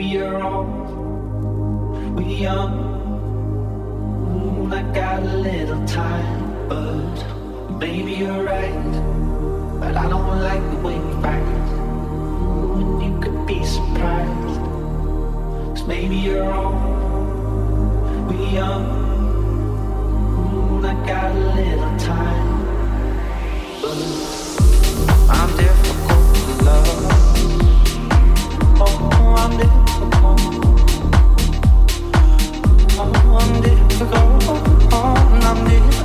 We you're old. We young. Ooh, I got a little time, but baby, you're right. But I don't like the way you fight. Ooh, you could be surprised. Cause maybe you're old. We young. I got a little time, but I'm difficult to love. Oh, I'm difficult. I'm difficult, I'm.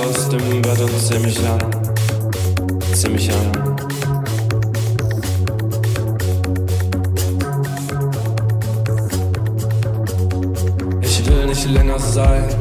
aus dem Bett und zieh mich an, zieh mich an. Ich will nicht länger sein.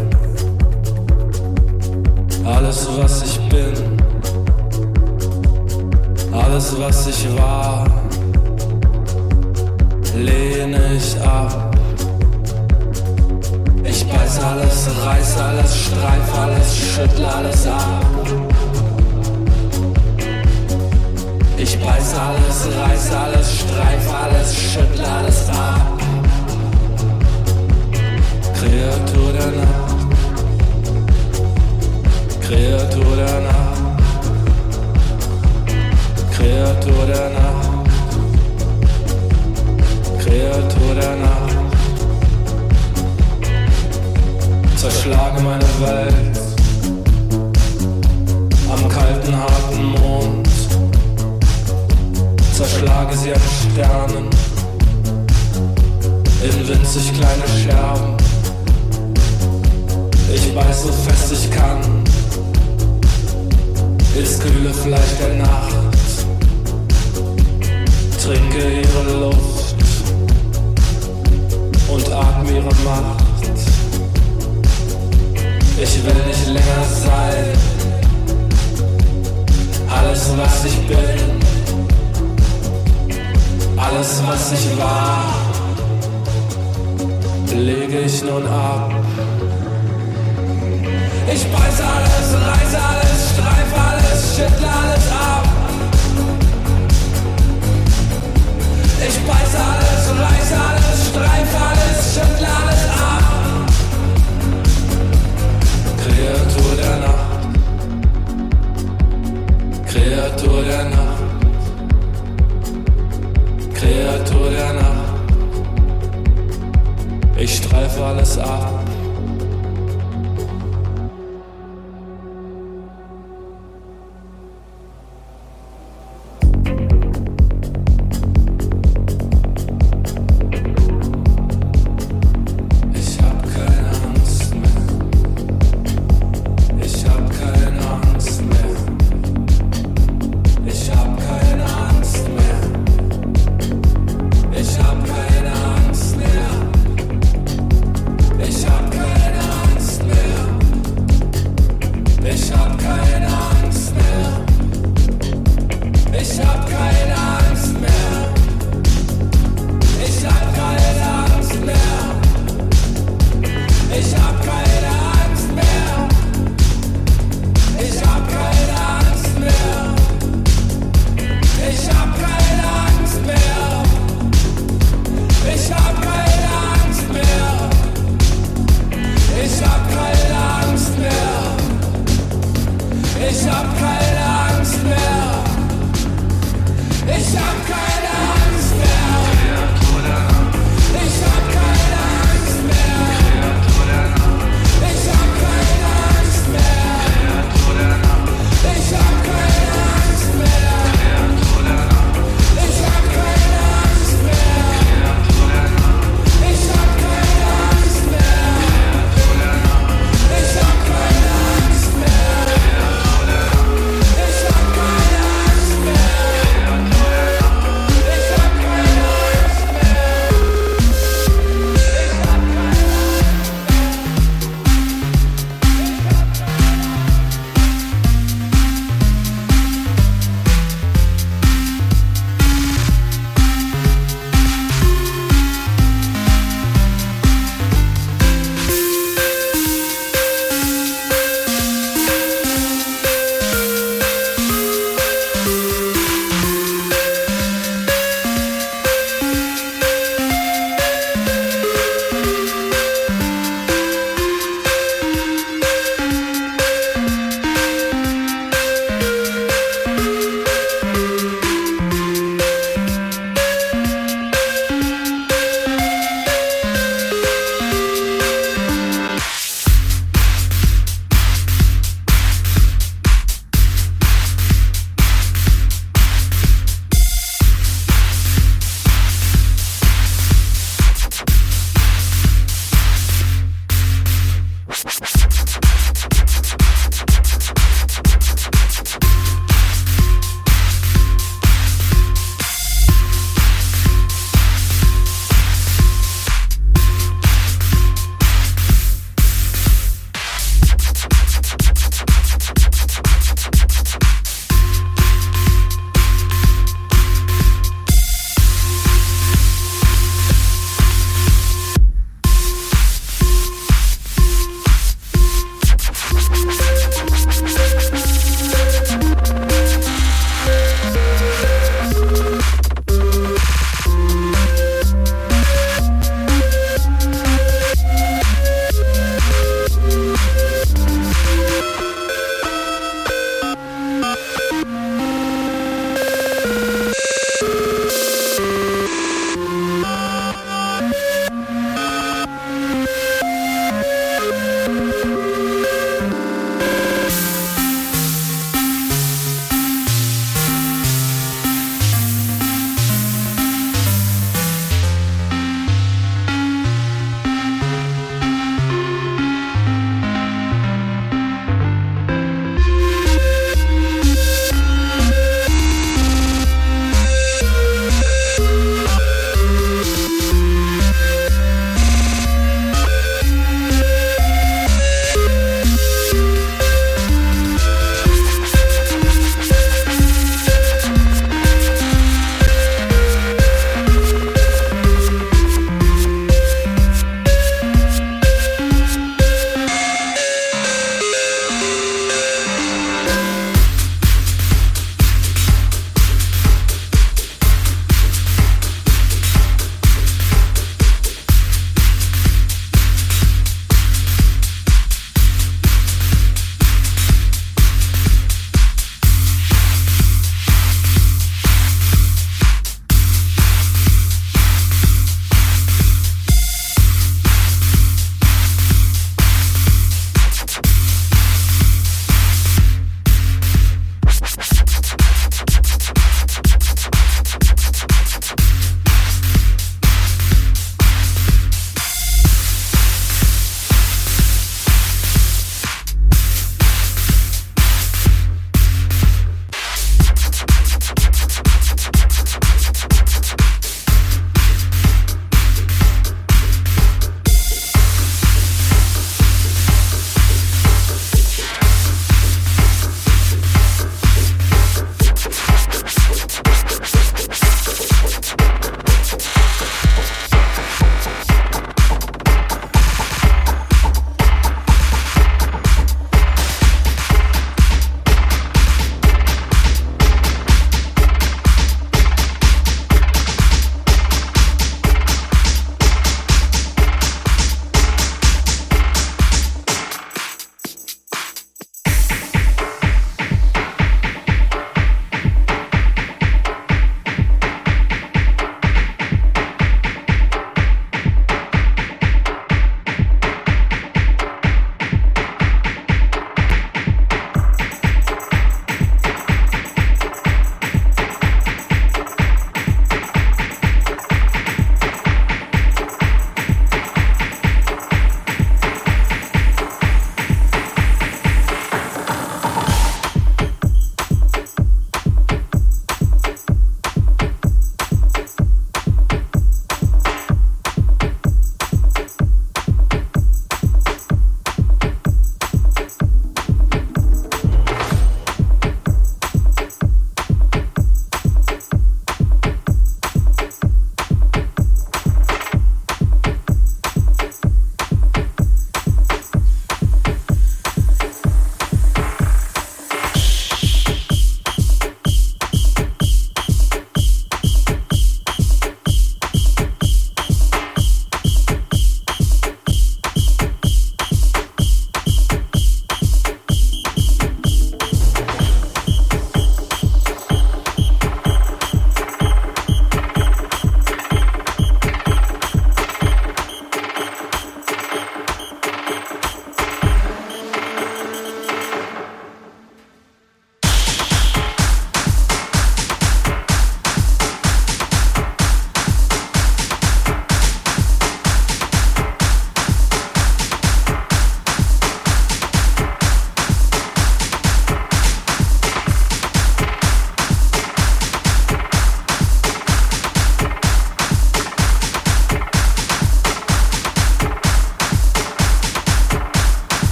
Beiß alles und reiß alles, streif alles, schüttel alles ab. Kreatur der Nacht. Kreatur der Nacht. Kreatur der Nacht. Ich streife alles ab.